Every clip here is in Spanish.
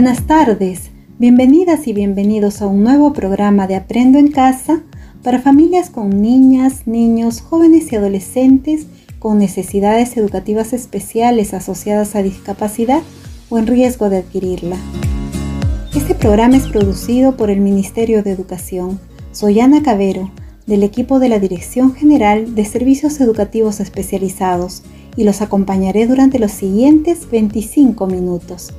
Buenas tardes, bienvenidas y bienvenidos a un nuevo programa de Aprendo en Casa para familias con niñas, niños, jóvenes y adolescentes con necesidades educativas especiales asociadas a discapacidad o en riesgo de adquirirla. Este programa es producido por el Ministerio de Educación. Soy Ana Cabero, del equipo de la Dirección General de Servicios Educativos Especializados, y los acompañaré durante los siguientes 25 minutos.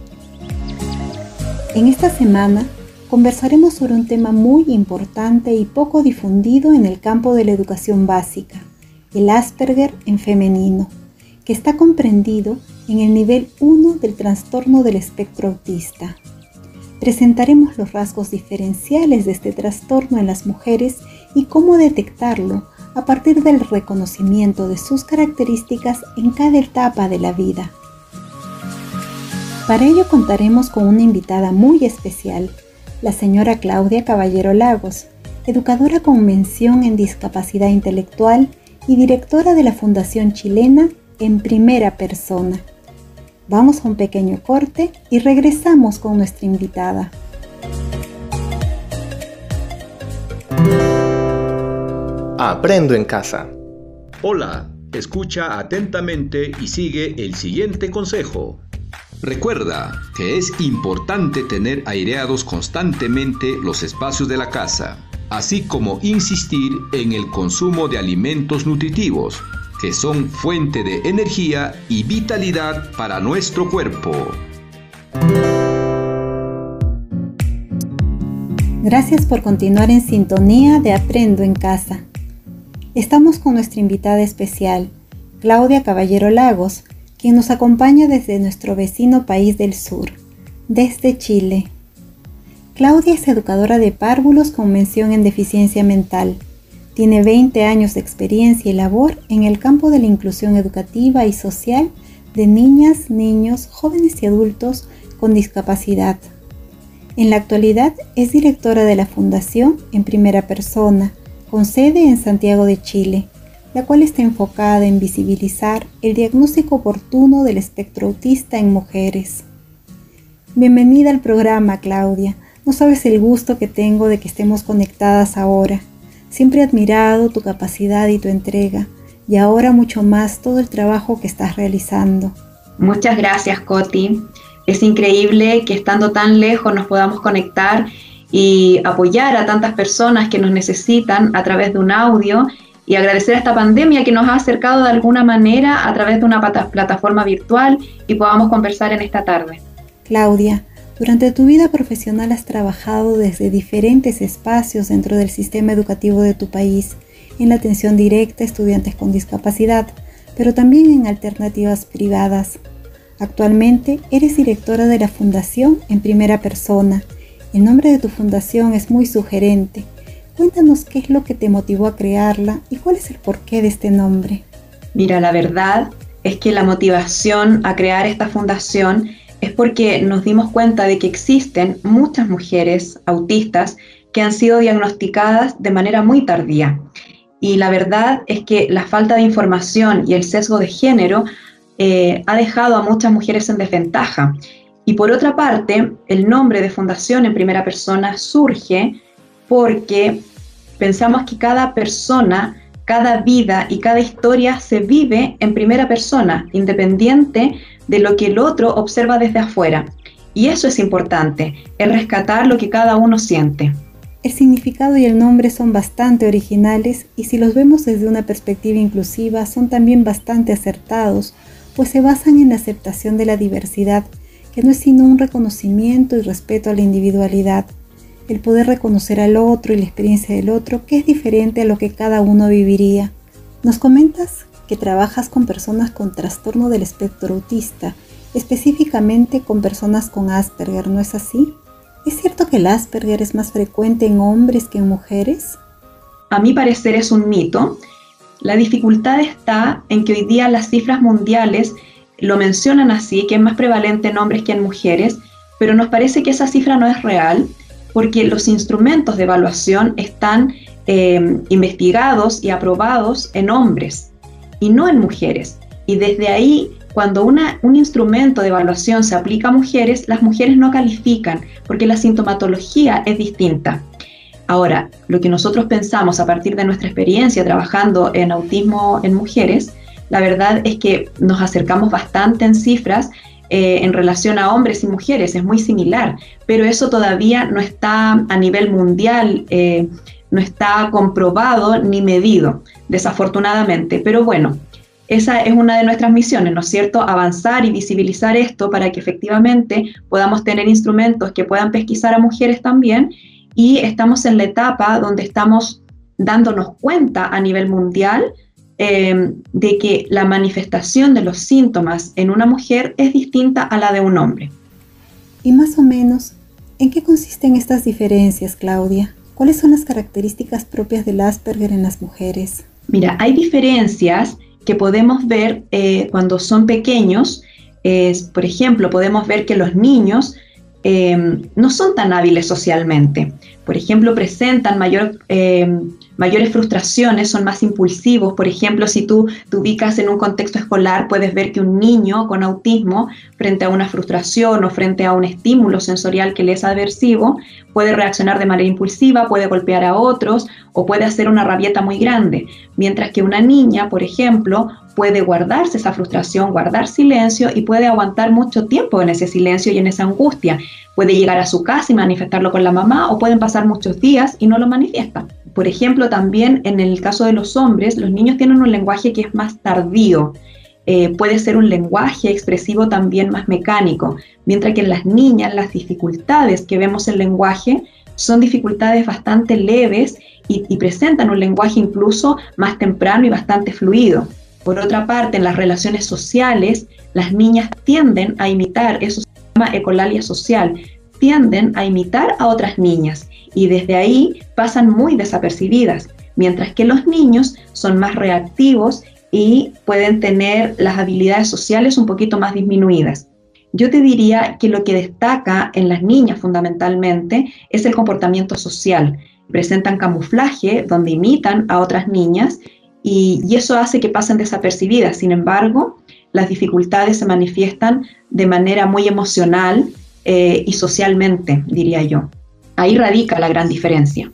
En esta semana conversaremos sobre un tema muy importante y poco difundido en el campo de la educación básica, el Asperger en femenino, que está comprendido en el nivel 1 del trastorno del espectro autista. Presentaremos los rasgos diferenciales de este trastorno en las mujeres y cómo detectarlo a partir del reconocimiento de sus características en cada etapa de la vida. Para ello contaremos con una invitada muy especial, la señora Claudia Caballero Lagos, educadora con mención en discapacidad intelectual y directora de la Fundación Chilena en primera persona. Vamos a un pequeño corte y regresamos con nuestra invitada. Aprendo en casa. Hola, escucha atentamente y sigue el siguiente consejo. Recuerda que es importante tener aireados constantemente los espacios de la casa, así como insistir en el consumo de alimentos nutritivos, que son fuente de energía y vitalidad para nuestro cuerpo. Gracias por continuar en sintonía de Aprendo en Casa. Estamos con nuestra invitada especial, Claudia Caballero Lagos, quien nos acompaña desde nuestro vecino país del sur, desde Chile. Claudia es educadora de párvulos con mención en deficiencia mental. Tiene 20 años de experiencia y labor en el campo de la inclusión educativa y social de niñas, niños, jóvenes y adultos con discapacidad. En la actualidad es directora de la Fundación en primera persona, con sede en Santiago de Chile la cual está enfocada en visibilizar el diagnóstico oportuno del espectro autista en mujeres. Bienvenida al programa, Claudia. No sabes el gusto que tengo de que estemos conectadas ahora. Siempre he admirado tu capacidad y tu entrega, y ahora mucho más todo el trabajo que estás realizando. Muchas gracias, Coti. Es increíble que estando tan lejos nos podamos conectar y apoyar a tantas personas que nos necesitan a través de un audio y agradecer a esta pandemia que nos ha acercado de alguna manera a través de una plataforma virtual y podamos conversar en esta tarde. Claudia, durante tu vida profesional has trabajado desde diferentes espacios dentro del sistema educativo de tu país, en la atención directa a estudiantes con discapacidad, pero también en alternativas privadas. Actualmente eres directora de la Fundación en primera persona. El nombre de tu fundación es muy sugerente Cuéntanos qué es lo que te motivó a crearla y cuál es el porqué de este nombre. Mira, la verdad es que la motivación a crear esta fundación es porque nos dimos cuenta de que existen muchas mujeres autistas que han sido diagnosticadas de manera muy tardía. Y la verdad es que la falta de información y el sesgo de género eh, ha dejado a muchas mujeres en desventaja. Y por otra parte, el nombre de fundación en primera persona surge porque pensamos que cada persona, cada vida y cada historia se vive en primera persona, independiente de lo que el otro observa desde afuera. Y eso es importante, el rescatar lo que cada uno siente. El significado y el nombre son bastante originales y si los vemos desde una perspectiva inclusiva son también bastante acertados, pues se basan en la aceptación de la diversidad, que no es sino un reconocimiento y respeto a la individualidad, el poder reconocer al otro y la experiencia del otro, que es diferente a lo que cada uno viviría. Nos comentas que trabajas con personas con trastorno del espectro autista, específicamente con personas con Asperger, ¿no es así? ¿Es cierto que el Asperger es más frecuente en hombres que en mujeres? A mi parecer es un mito. La dificultad está en que hoy día las cifras mundiales lo mencionan así, que es más prevalente en hombres que en mujeres, pero nos parece que esa cifra no es real porque los instrumentos de evaluación están eh, investigados y aprobados en hombres y no en mujeres. Y desde ahí cuando un instrumento de evaluación se aplica a mujeres, las mujeres no califican porque la sintomatología es distinta. Ahora, lo que nosotros pensamos a partir de nuestra experiencia trabajando en autismo en mujeres, la verdad es que nos acercamos bastante en cifras eh, en relación a hombres y mujeres, es muy similar, pero eso todavía no está a nivel mundial, eh, no está comprobado ni medido, desafortunadamente. Pero bueno, esa es una de nuestras misiones, ¿no es cierto? Avanzar y visibilizar esto para que efectivamente podamos tener instrumentos que puedan pesquisar a mujeres también y estamos en la etapa donde estamos dándonos cuenta a nivel mundial eh, de que la manifestación de los síntomas en una mujer es distinta a la de un hombre. Y más o menos, ¿en qué consisten estas diferencias, Claudia? ¿Cuáles son las características propias del Asperger en las mujeres? Mira, hay diferencias que podemos ver eh, cuando son pequeños. por ejemplo, podemos ver que los niños eh, no son tan hábiles socialmente. Por ejemplo, presentan mayor mayores frustraciones, son más impulsivos. Por ejemplo, si tú te ubicas en un contexto escolar, puedes ver que un niño con autismo, frente a una frustración o frente a un estímulo sensorial que le es aversivo, puede reaccionar de manera impulsiva, puede golpear a otros o puede hacer una rabieta muy grande. Mientras que una niña, por ejemplo, puede guardarse esa frustración, guardar silencio y puede aguantar mucho tiempo en ese silencio y en esa angustia. Puede llegar a su casa y manifestarlo con la mamá o pueden pasar muchos días y no lo manifiesta. Por ejemplo, también en el caso de los hombres, los niños tienen un lenguaje que es más tardío. Eh, puede ser un lenguaje expresivo también más mecánico, mientras que en las niñas las dificultades que vemos en lenguaje son dificultades bastante leves y presentan un lenguaje incluso más temprano y bastante fluido. Por otra parte, en las relaciones sociales, las niñas tienden a imitar, eso se llama ecolalia social, tienden a imitar a otras niñas y desde ahí pasan muy desapercibidas, mientras que los niños son más reactivos y pueden tener las habilidades sociales un poquito más disminuidas. Yo te diría que lo que destaca en las niñas fundamentalmente es el comportamiento social. Presentan camuflaje donde imitan a otras niñas y, eso hace que pasen desapercibidas. Sin embargo, las dificultades se manifiestan de manera muy emocional eh, y socialmente, diría yo. Ahí radica la gran diferencia.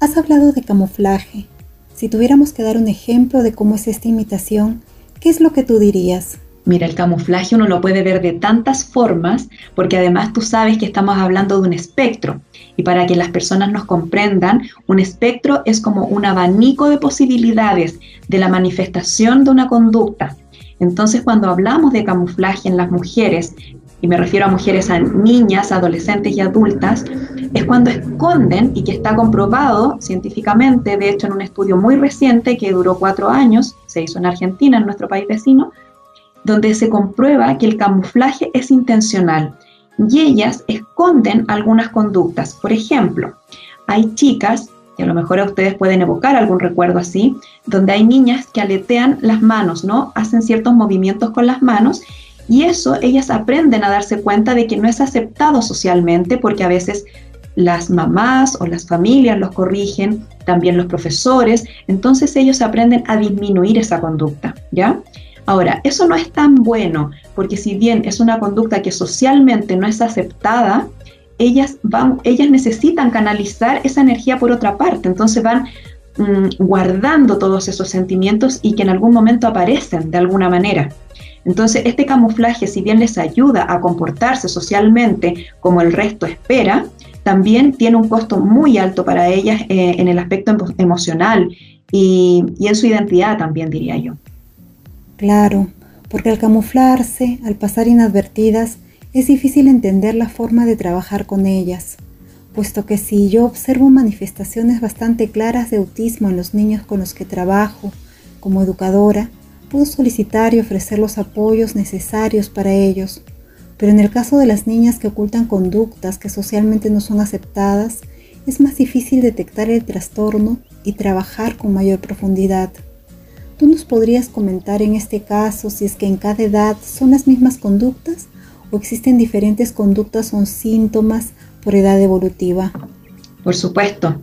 Has hablado de camuflaje. Si tuviéramos que dar un ejemplo de cómo es esta imitación, ¿qué es lo que tú dirías? Mira, el camuflaje uno lo puede ver de tantas formas, porque además tú sabes que estamos hablando de un espectro. Y para que las personas nos comprendan, un espectro es como un abanico de posibilidades de la manifestación de una conducta. Entonces, cuando hablamos de camuflaje en las mujeres, y me refiero a mujeres, a niñas, adolescentes y adultas, es cuando esconden y que está comprobado científicamente, de hecho en un estudio muy reciente que duró cuatro años, se hizo en Argentina, en nuestro país vecino, donde se comprueba que el camuflaje es intencional y ellas esconden algunas conductas. Por ejemplo, hay chicas, y a lo mejor ustedes pueden evocar algún recuerdo así, donde hay niñas que aletean las manos, ¿no? Hacen ciertos movimientos con las manos y eso ellas aprenden a darse cuenta de que no es aceptado socialmente porque a veces las mamás o las familias los corrigen, también los profesores, entonces ellos aprenden a disminuir esa conducta, ¿ya? Ahora, eso no es tan bueno porque si bien es una conducta que socialmente no es aceptada, ellas van, ellas necesitan canalizar esa energía por otra parte, entonces van mm, guardando todos esos sentimientos y que en algún momento aparecen de alguna manera. Entonces, este camuflaje, si bien les ayuda a comportarse socialmente como el resto espera, también tiene un costo muy alto para ellas eh, en el aspecto emocional y, y en su identidad también, diría yo. Claro, porque al camuflarse, al pasar inadvertidas, es difícil entender la forma de trabajar con ellas, puesto que si yo observo manifestaciones bastante claras de autismo en los niños con los que trabajo como educadora, puedo solicitar y ofrecer los apoyos necesarios para ellos, pero en el caso de las niñas que ocultan conductas que socialmente no son aceptadas, es más difícil detectar el trastorno y trabajar con mayor profundidad. ¿Tú nos podrías comentar en este caso si es que en cada edad son las mismas conductas o existen diferentes conductas o síntomas por edad evolutiva? Por supuesto.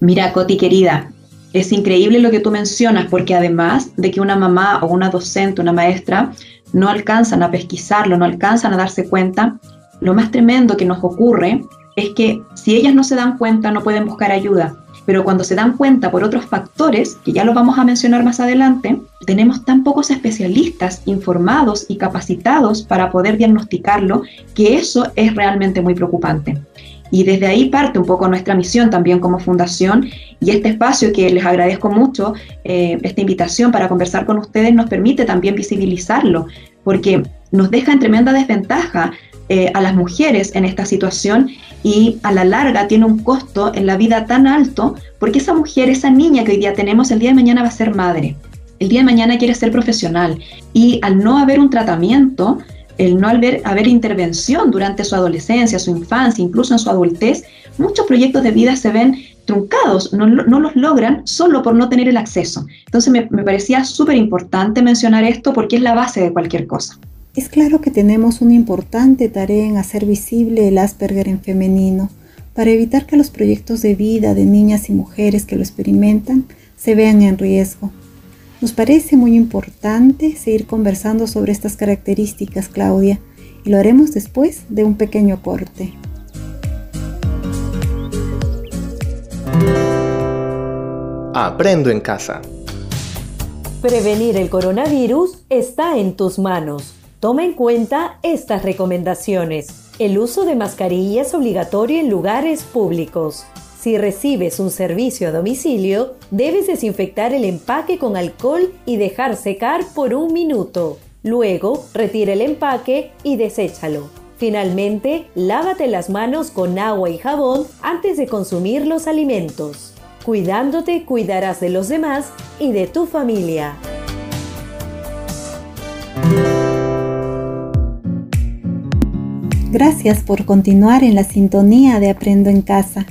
Mira, Coti querida, es increíble lo que tú mencionas, porque además de que una mamá o una docente, una maestra, no alcanzan a pesquisarlo, no alcanzan a darse cuenta, lo más tremendo que nos ocurre es que si ellas no se dan cuenta, no pueden buscar ayuda. Pero cuando se dan cuenta por otros factores, que ya los vamos a mencionar más adelante, tenemos tan pocos especialistas informados y capacitados para poder diagnosticarlo, que eso es realmente muy preocupante. Y desde ahí parte un poco nuestra misión también como fundación y este espacio que les agradezco mucho, eh, esta invitación para conversar con ustedes nos permite también visibilizarlo, porque nos deja en tremenda desventaja eh, a las mujeres en esta situación y a la larga tiene un costo en la vida tan alto porque esa mujer, esa niña que hoy día tenemos, el día de mañana va a ser madre. El día de mañana quiere ser profesional y al no haber un tratamiento, el no haber, haber intervención durante su adolescencia, su infancia, incluso en su adultez, muchos proyectos de vida se ven truncados, no, los logran solo por no tener el acceso. Entonces me, me parecía súper importante mencionar esto porque es la base de cualquier cosa. Es claro que tenemos una importante tarea en hacer visible el Asperger en femenino, para evitar que los proyectos de vida de niñas y mujeres que lo experimentan se vean en riesgo. Nos parece muy importante seguir conversando sobre estas características, Claudia, y lo haremos después de un pequeño corte. Aprendo en casa. Prevenir el coronavirus está en tus manos. Toma en cuenta estas recomendaciones. El uso de mascarilla es obligatorio en lugares públicos. Si recibes un servicio a domicilio, debes desinfectar el empaque con alcohol y dejar secar por un minuto. Luego, retira el empaque y deséchalo. Finalmente, lávate las manos con agua y jabón antes de consumir los alimentos. Cuidándote, cuidarás de los demás y de tu familia. Gracias por continuar en la sintonía de Aprendo en Casa.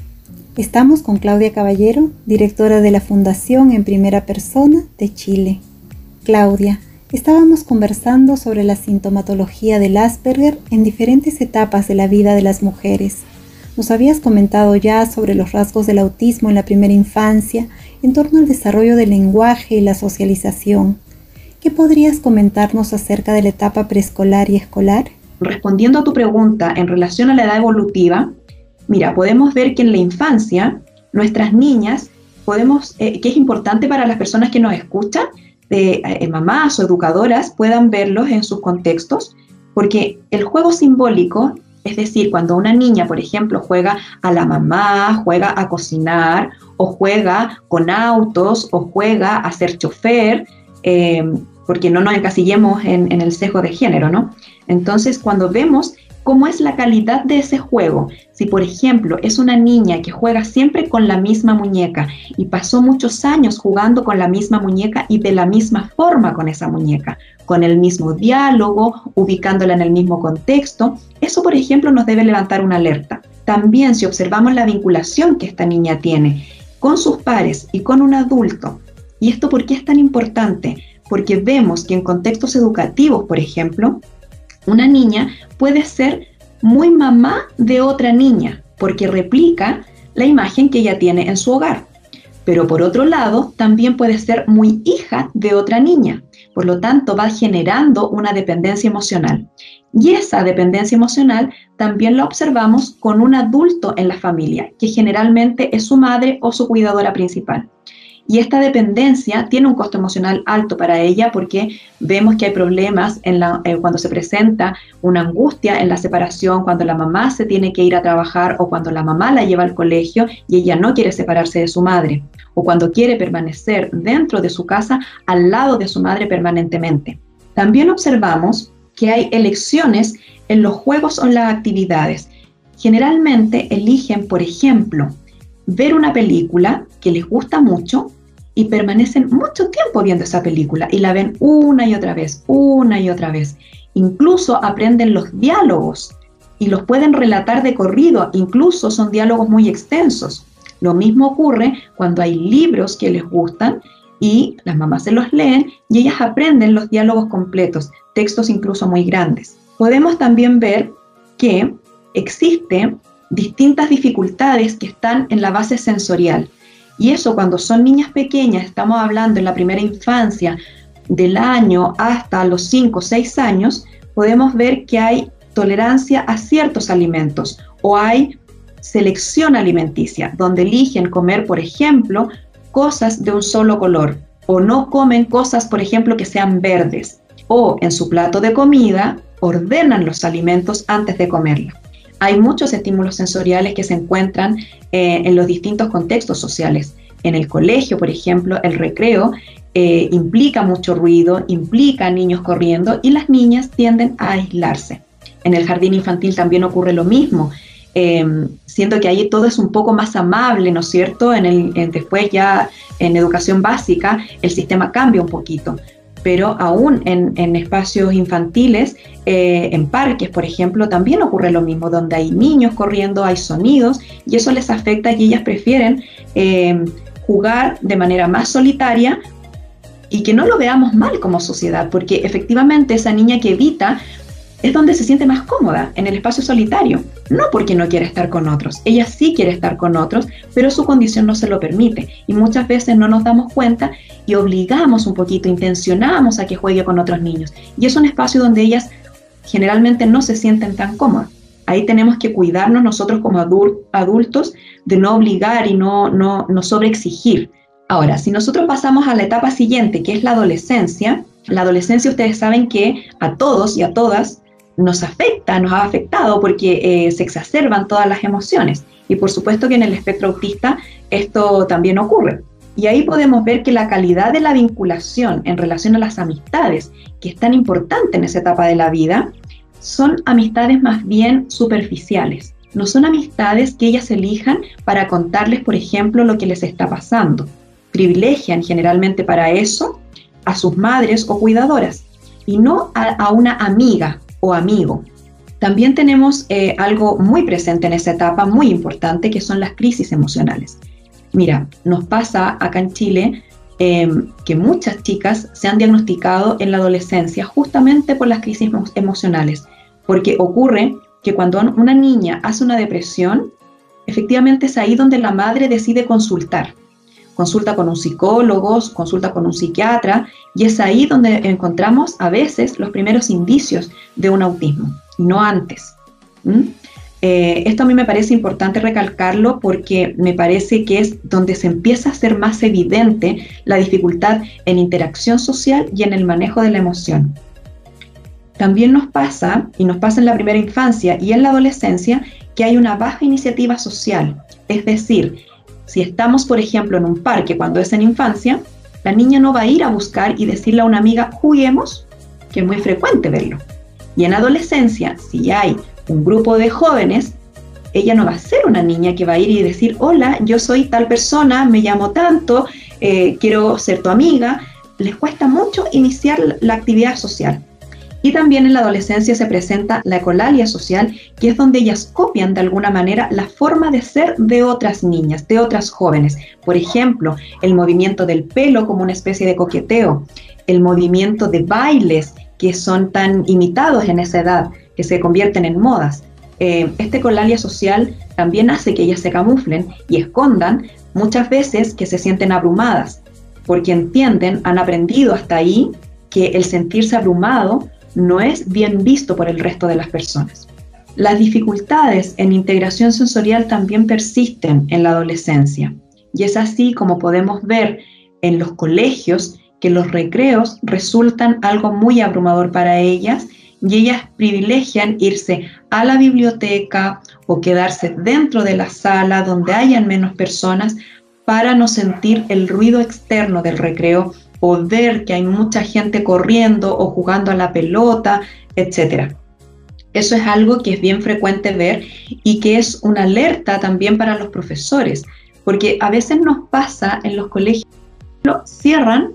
Estamos con Claudia Caballero, directora de la Fundación en Primera Persona de Chile. Claudia, estábamos conversando sobre la sintomatología del Asperger en diferentes etapas de la vida de las mujeres. Nos habías comentado ya sobre los rasgos del autismo en la primera infancia, en torno al desarrollo del lenguaje y la socialización. ¿Qué podrías comentarnos acerca de la etapa preescolar y escolar? Respondiendo a tu pregunta en relación a la edad evolutiva, mira, podemos ver que en la infancia, nuestras niñas, podemos, eh, que es importante para las personas que nos escuchan, de eh, mamás o educadoras, puedan verlos en sus contextos, porque el juego simbólico, es decir, cuando una niña, por ejemplo, juega a la mamá, juega a cocinar, o juega con autos, o juega a ser chofer, eh, porque no nos encasillemos en, el sesgo de género, ¿no? Entonces, cuando vemos cómo es la calidad de ese juego, si por ejemplo es una niña que juega siempre con la misma muñeca y pasó muchos años jugando con la misma muñeca y de la misma forma con esa muñeca, con el mismo diálogo, ubicándola en el mismo contexto, eso por ejemplo nos debe levantar una alerta. También si observamos la vinculación que esta niña tiene con sus pares y con un adulto, ¿y esto por qué es tan importante? Porque vemos que en contextos educativos, por ejemplo, una niña puede ser muy mamá de otra niña, porque replica la imagen que ella tiene en su hogar. Pero por otro lado, también puede ser muy hija de otra niña. Por lo tanto, va generando una dependencia emocional. Y esa dependencia emocional también la observamos con un adulto en la familia, que generalmente es su madre o su cuidadora principal. Y esta dependencia tiene un costo emocional alto para ella porque vemos que hay problemas en eh, cuando se presenta una angustia en la separación, cuando la mamá se tiene que ir a trabajar o cuando la mamá la lleva al colegio y ella no quiere separarse de su madre, o cuando quiere permanecer dentro de su casa al lado de su madre permanentemente. También observamos que hay elecciones en los juegos o en las actividades. Generalmente eligen, por ejemplo, ver una película que les gusta mucho y permanecen mucho tiempo viendo esa película y la ven una y otra vez, una y otra vez. Incluso aprenden los diálogos y los pueden relatar de corrido, incluso son diálogos muy extensos. Lo mismo ocurre cuando hay libros que les gustan y las mamás se los leen y ellas aprenden los diálogos completos, textos incluso muy grandes. Podemos también ver que existe distintas dificultades que están en la base sensorial. Y eso cuando son niñas pequeñas, estamos hablando en la primera infancia, del año hasta los 5 o 6 años, podemos ver que hay tolerancia a ciertos alimentos o hay selección alimenticia, donde eligen comer, por ejemplo, cosas de un solo color o no comen cosas, por ejemplo, que sean verdes o en su plato de comida ordenan los alimentos antes de comerla. Hay muchos estímulos sensoriales que se encuentran eh, en los distintos contextos sociales. En el colegio, por ejemplo, el recreo eh, implica mucho ruido, implica niños corriendo y las niñas tienden a aislarse. En el jardín infantil también ocurre lo mismo. Em, siento que ahí todo es un poco más amable, ¿no es cierto? En después ya en educación básica el sistema cambia un poquito, pero aún en, espacios infantiles, eh, en parques, por ejemplo, también ocurre lo mismo, donde hay niños corriendo, hay sonidos, y eso les afecta y ellas prefieren em, jugar de manera más solitaria y que no lo veamos mal como sociedad, porque efectivamente esa niña que evita es donde se siente más cómoda, en el espacio solitario. No porque no quiere estar con otros, ella sí quiere estar con otros, pero su condición no se lo permite. Y muchas veces no nos damos cuenta y obligamos un poquito, intencionamos a que juegue con otros niños. Y es un espacio donde ellas generalmente no se sienten tan cómodas. Ahí tenemos que cuidarnos nosotros como adultos de no obligar y no, no, no sobreexigir. Ahora, si nosotros pasamos a la etapa siguiente, que es la adolescencia, la adolescencia ustedes saben que a todos y a todas nos afecta, nos ha afectado porque eh, se exacerban todas las emociones. Y por supuesto que en el espectro autista esto también ocurre. Y ahí podemos ver que la calidad de la vinculación en relación a las amistades, que es tan importante en esa etapa de la vida, son amistades más bien superficiales. No son amistades que ellas elijan para contarles, por ejemplo, lo que les está pasando. Privilegian generalmente para eso a sus madres o cuidadoras y no a una amiga amigo. También tenemos eh, algo muy presente en esa etapa, muy importante, que son las crisis emocionales. Mira, nos pasa acá en Chile em, que muchas chicas se han diagnosticado en la adolescencia justamente por las crisis emocionales, porque ocurre que cuando una niña hace una depresión, efectivamente es ahí donde la madre decide consultar consulta con un psicólogo, consulta con un psiquiatra, y es ahí donde encontramos a veces los primeros indicios de un autismo, no antes. Eh, esto a mí me parece importante recalcarlo porque me parece que es donde se empieza a ser más evidente la dificultad en interacción social y en el manejo de la emoción. También nos pasa, y nos pasa en la primera infancia y en la adolescencia, que hay una baja iniciativa social, es decir, si estamos, por ejemplo, en un parque cuando es en infancia, la niña no va a ir a buscar y decirle a una amiga, juguemos, que es muy frecuente verlo. Y en adolescencia, si hay un grupo de jóvenes, ella no va a ser una niña que va a ir y decir, hola, yo soy tal persona, me llamo tanto, eh, quiero ser tu amiga. Les cuesta mucho iniciar la actividad social. Y también en la adolescencia se presenta la ecolalia social, que es donde ellas copian de alguna manera la forma de ser de otras niñas, de otras jóvenes. Por ejemplo, el movimiento del pelo como una especie de coqueteo, el movimiento de bailes que son tan imitados en esa edad, que se convierten en modas. Eh, este ecolalia social también hace que ellas se camuflen y escondan muchas veces que se sienten abrumadas, porque entienden, han aprendido hasta ahí que el sentirse abrumado no es bien visto por el resto de las personas. Las dificultades en integración sensorial también persisten en la adolescencia y es así como podemos ver en los colegios que los recreos resultan algo muy abrumador para ellas y ellas privilegian irse a la biblioteca o quedarse dentro de la sala donde hayan menos personas para no sentir el ruido externo del recreo ver que hay mucha gente corriendo o jugando a la pelota, etc. Eso es algo que es bien frecuente ver y que es una alerta también para los profesores, porque a veces nos pasa en los colegios, cierran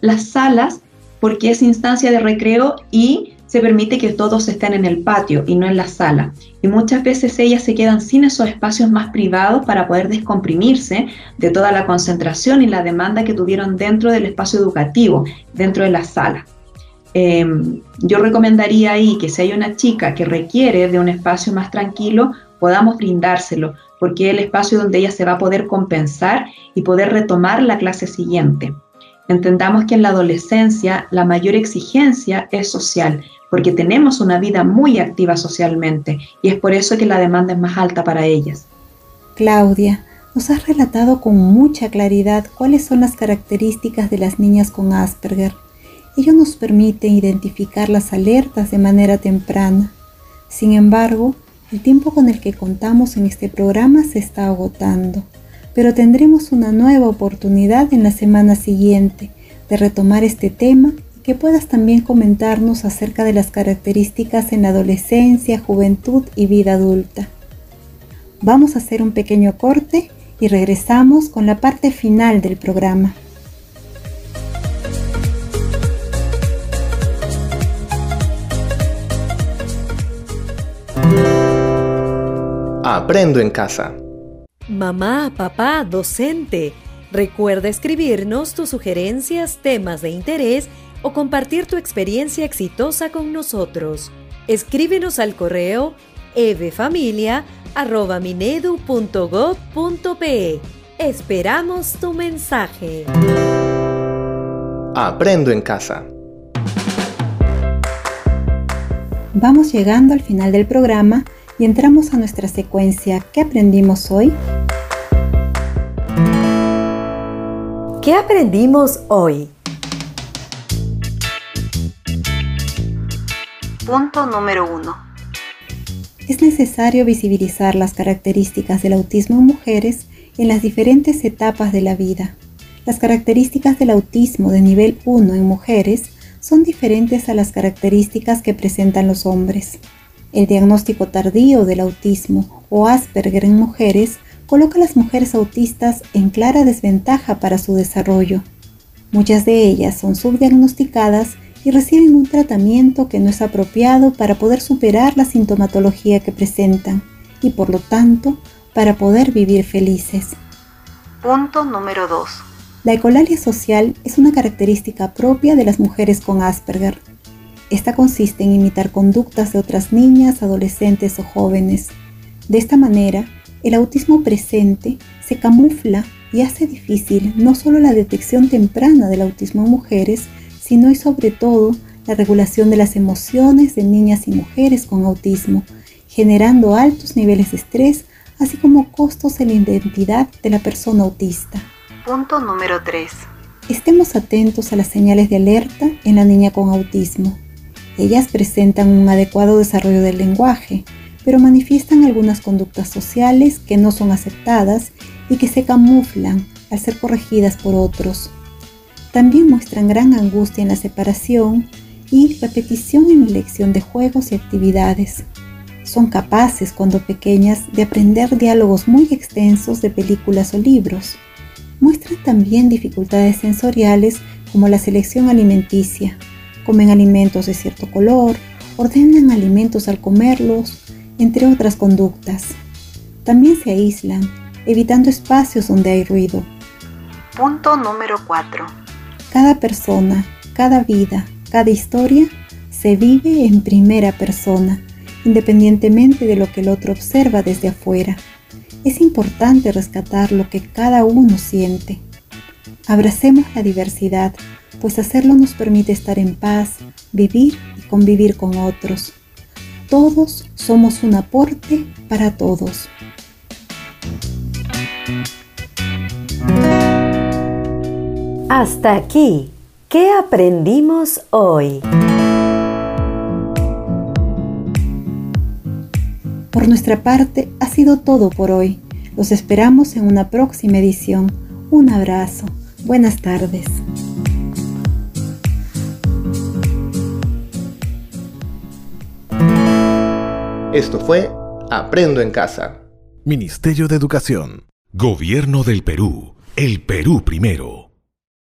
las salas porque es instancia de recreo y se permite que todos estén en el patio y no en la sala. Y muchas veces ellas se quedan sin esos espacios más privados para poder descomprimirse de toda la concentración y la demanda que tuvieron dentro del espacio educativo, dentro de la sala. Em, yo recomendaría ahí que si hay una chica que requiere de un espacio más tranquilo, podamos brindárselo, porque es el espacio donde ella se va a poder compensar y poder retomar la clase siguiente. Entendamos que en la adolescencia la mayor exigencia es social, porque tenemos una vida muy activa socialmente y es por eso que la demanda es más alta para ellas. Claudia, nos has relatado con mucha claridad cuáles son las características de las niñas con Asperger. Ello nos permite identificar las alertas de manera temprana. Sin embargo, el tiempo con el que contamos en este programa se está agotando, pero tendremos una nueva oportunidad en la semana siguiente de retomar este tema que puedas también comentarnos acerca de las características en la adolescencia, juventud y vida adulta. Vamos a hacer un pequeño corte y regresamos con la parte final del programa. Aprendo en casa. Mamá, papá, docente, recuerda escribirnos tus sugerencias, temas de interés o compartir tu experiencia exitosa con nosotros. Escríbenos al correo evefamilia.minedu.gov.pe. Esperamos tu mensaje. Aprendo en casa. Vamos llegando al final del programa y entramos a nuestra secuencia. ¿Qué aprendimos hoy? ¿Qué aprendimos hoy? Punto número 1 es necesario visibilizar las características del autismo en mujeres en las diferentes etapas de la vida. Las características del autismo de nivel 1 en mujeres son diferentes a las características que presentan los hombres. El diagnóstico tardío del autismo o Asperger en mujeres coloca a las mujeres autistas en clara desventaja para su desarrollo. Muchas de ellas son subdiagnosticadas y reciben un tratamiento que no es apropiado para poder superar la sintomatología que presentan y por lo tanto para poder vivir felices. Punto número 2. La ecolalia social es una característica propia de las mujeres con Asperger. Esta consiste en imitar conductas de otras niñas, adolescentes o jóvenes. De esta manera, el autismo presente se camufla y hace difícil no solo la detección temprana del autismo en mujeres, sino y sobre todo la regulación de las emociones de niñas y mujeres con autismo, generando altos niveles de estrés, así como costos en la identidad de la persona autista. Punto número 3. Estemos atentos a las señales de alerta en la niña con autismo. Ellas presentan un adecuado desarrollo del lenguaje, pero manifiestan algunas conductas sociales que no son aceptadas y que se camuflan al ser corregidas por otros. También muestran gran angustia en la separación y repetición en la elección de juegos y actividades. Son capaces, cuando pequeñas, de aprender diálogos muy extensos de películas o libros. Muestran también dificultades sensoriales como la selección alimenticia. Comen alimentos de cierto color, ordenan alimentos al comerlos, entre otras conductas. También se aíslan, evitando espacios donde hay ruido. Punto número 4. Cada persona, cada vida, cada historia se vive en primera persona, independientemente de lo que el otro observa desde afuera. Es importante rescatar lo que cada uno siente. Abracemos la diversidad, pues hacerlo nos permite estar en paz, vivir y convivir con otros. Todos somos un aporte para todos. Hasta aquí, ¿qué aprendimos hoy? Por nuestra parte, ha sido todo por hoy. Los esperamos en una próxima edición. Un abrazo. Buenas tardes. Esto fue Aprendo en Casa. Ministerio de Educación. Gobierno del Perú. El Perú primero.